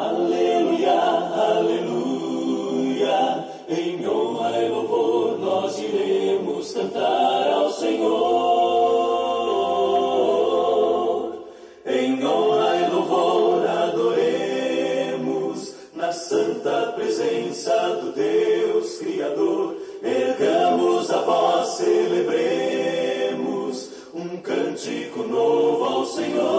Aleluia, aleluia. Em honra e louvor nós iremos cantar ao Senhor. Em honra e louvor adoremos na santa presença do Deus Criador. Ergamos a voz, celebremos um cântico novo ao Senhor.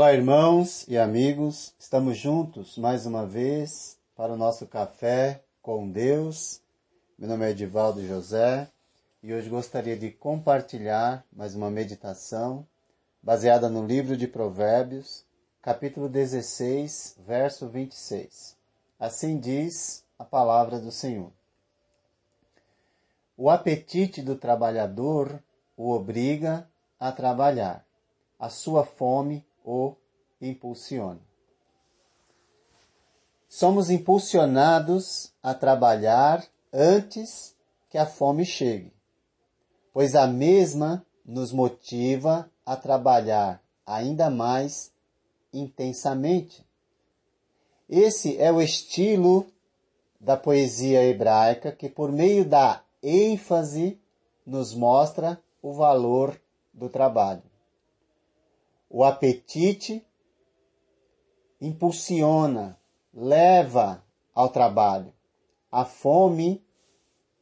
Olá, irmãos e amigos, estamos juntos mais uma vez para o nosso café com Deus. Meu nome é Edivaldo José e hoje gostaria de compartilhar mais uma meditação baseada no livro de Provérbios, capítulo 16, verso 26. Assim diz a palavra do Senhor. O apetite do trabalhador o obriga a trabalhar, a sua fome o impulsiona. Somos impulsionados a trabalhar antes que a fome chegue, pois a mesma nos motiva a trabalhar ainda mais intensamente. Esse é o estilo da poesia hebraica que, por meio da ênfase, nos mostra o valor do trabalho. O apetite impulsiona, leva ao trabalho. A fome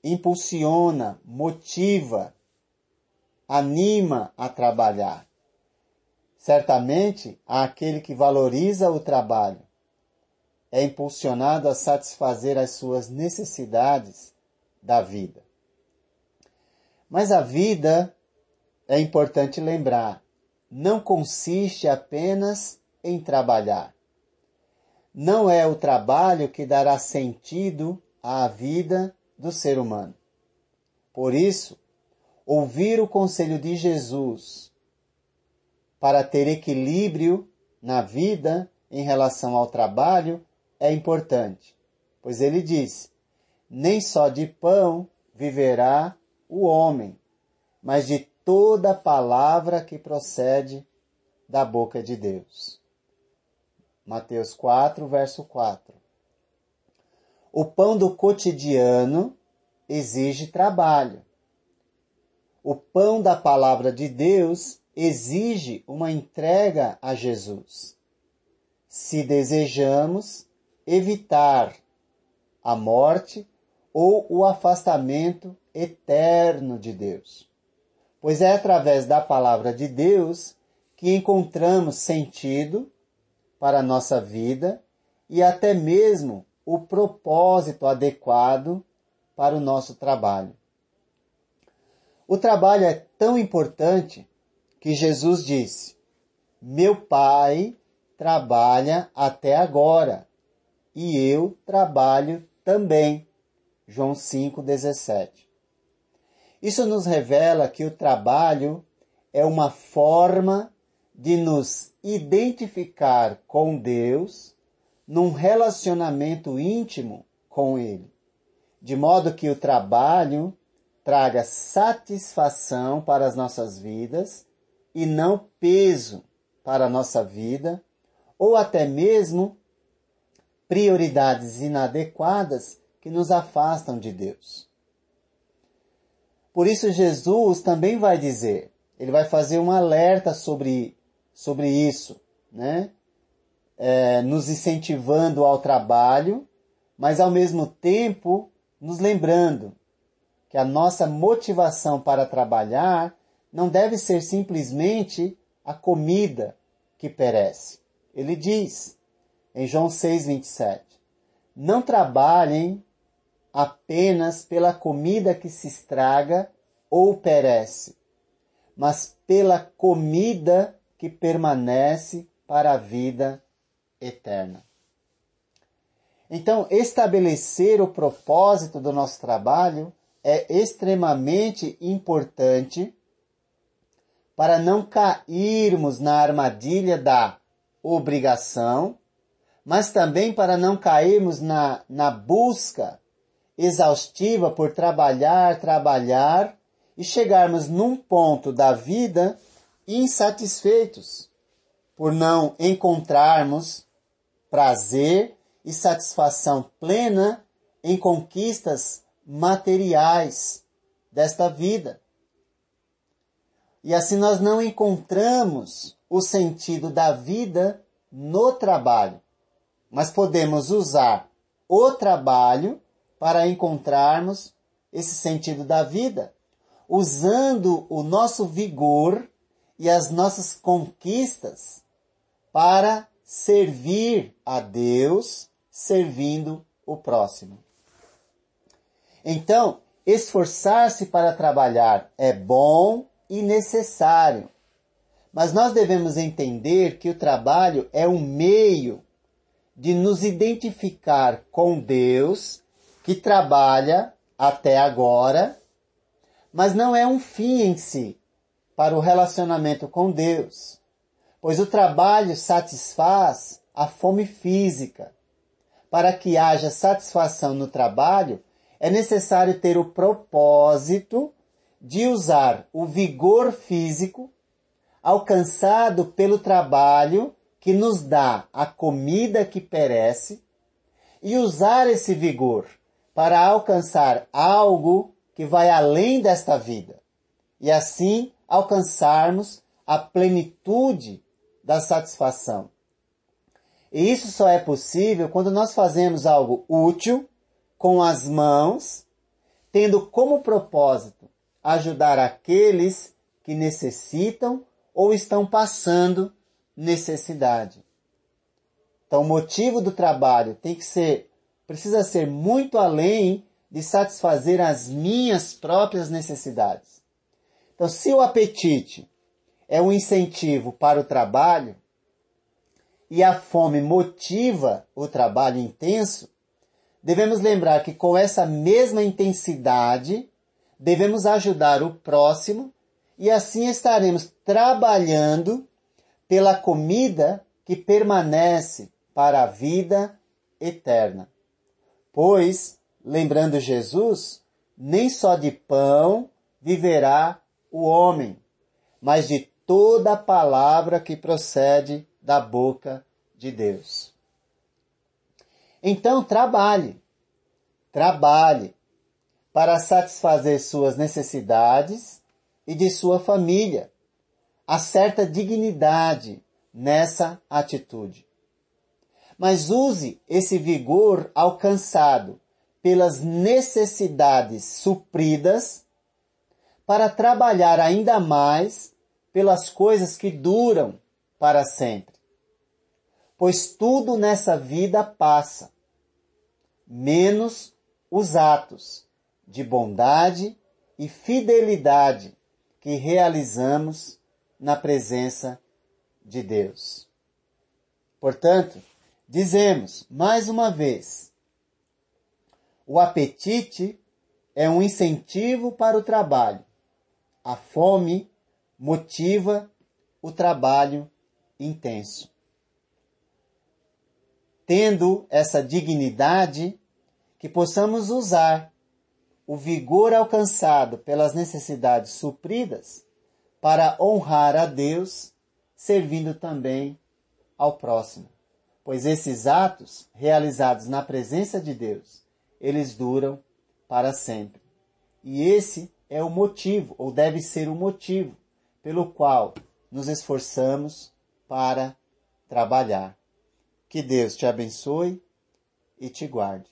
impulsiona, motiva, anima a trabalhar. Certamente, aquele que valoriza o trabalho é impulsionado a satisfazer as suas necessidades da vida. Mas a vida, é importante lembrar, não consiste apenas em trabalhar. Não é o trabalho que dará sentido à vida do ser humano. Por isso, ouvir o conselho de Jesus para ter equilíbrio na vida em relação ao trabalho é importante, pois ele diz: nem só de pão viverá o homem, mas de toda palavra que procede da boca de Deus. Mateus 4, verso 4. O pão do cotidiano exige trabalho. O pão da palavra de Deus exige uma entrega a Jesus. Se desejamos evitar a morte ou o afastamento eterno de Deus. Pois é através da palavra de Deus que encontramos sentido para a nossa vida e até mesmo o propósito adequado para o nosso trabalho. O trabalho é tão importante que Jesus disse: Meu Pai trabalha até agora e eu trabalho também. João 5,17. Isso nos revela que o trabalho é uma forma de nos identificar com Deus num relacionamento íntimo com Ele, de modo que o trabalho traga satisfação para as nossas vidas e não peso para a nossa vida, ou até mesmo prioridades inadequadas que nos afastam de Deus. Por isso Jesus também vai dizer, ele vai fazer um alerta sobre, sobre isso, né? É, nos incentivando ao trabalho, mas ao mesmo tempo nos lembrando que a nossa motivação para trabalhar não deve ser simplesmente a comida que perece. Ele diz em João 6:27, não trabalhem apenas pela comida que se estraga ou perece, mas pela comida que permanece para a vida eterna. Então, estabelecer o propósito do nosso trabalho é extremamente importante para não cairmos na armadilha da obrigação, mas também para não cairmos na, na busca exaustiva por trabalhar, trabalhar e chegarmos num ponto da vida insatisfeitos por não encontrarmos prazer e satisfação plena em conquistas materiais desta vida. E assim nós não encontramos o sentido da vida no trabalho, mas podemos usar o trabalho para encontrarmos esse sentido da vida, usando o nosso vigor e as nossas conquistas para servir a Deus, servindo o próximo. Então, esforçar-se para trabalhar é bom e necessário, mas nós devemos entender que o trabalho é um meio de nos identificar com Deus que trabalha até agora, mas não é um fim em si para o relacionamento com Deus, pois o trabalho satisfaz a fome física. Para que haja satisfação no trabalho, é necessário ter o propósito de usar o vigor físico alcançado pelo trabalho que nos dá a comida que perece e usar esse vigor para alcançar algo que vai além desta vida e assim alcançarmos a plenitude da satisfação. E isso só é possível quando nós fazemos algo útil com as mãos, tendo como propósito ajudar aqueles que necessitam ou estão passando necessidade. Então, o motivo do trabalho tem que ser, precisa ser muito além de satisfazer as minhas próprias necessidades. Então, se o apetite é um incentivo para o trabalho e a fome motiva o trabalho intenso, devemos lembrar que com essa mesma intensidade devemos ajudar o próximo e assim estaremos trabalhando pela comida que permanece para a vida eterna. Pois, lembrando Jesus, nem só de pão viverá o homem, mas de toda palavra que procede da boca de Deus. Então trabalhe, trabalhe para satisfazer suas necessidades e de sua família. Há certa dignidade nessa atitude. Mas use esse vigor alcançado pelas necessidades supridas para trabalhar ainda mais pelas coisas que duram para sempre pois tudo nessa vida passa, menos os atos de bondade e fidelidade que realizamos na presença de Deus. Portanto, dizemos mais uma vez, o apetite é um incentivo para o trabalho. A fome motiva o trabalho intenso tendo essa dignidade, que possamos usar o vigor alcançado pelas necessidades supridas para honrar a Deus, servindo também ao próximo. Pois esses atos, realizados na presença de Deus, eles duram para sempre. E esse é o motivo, ou deve ser o motivo, pelo qual nos esforçamos para trabalhar. Que Deus te abençoe e te guarde.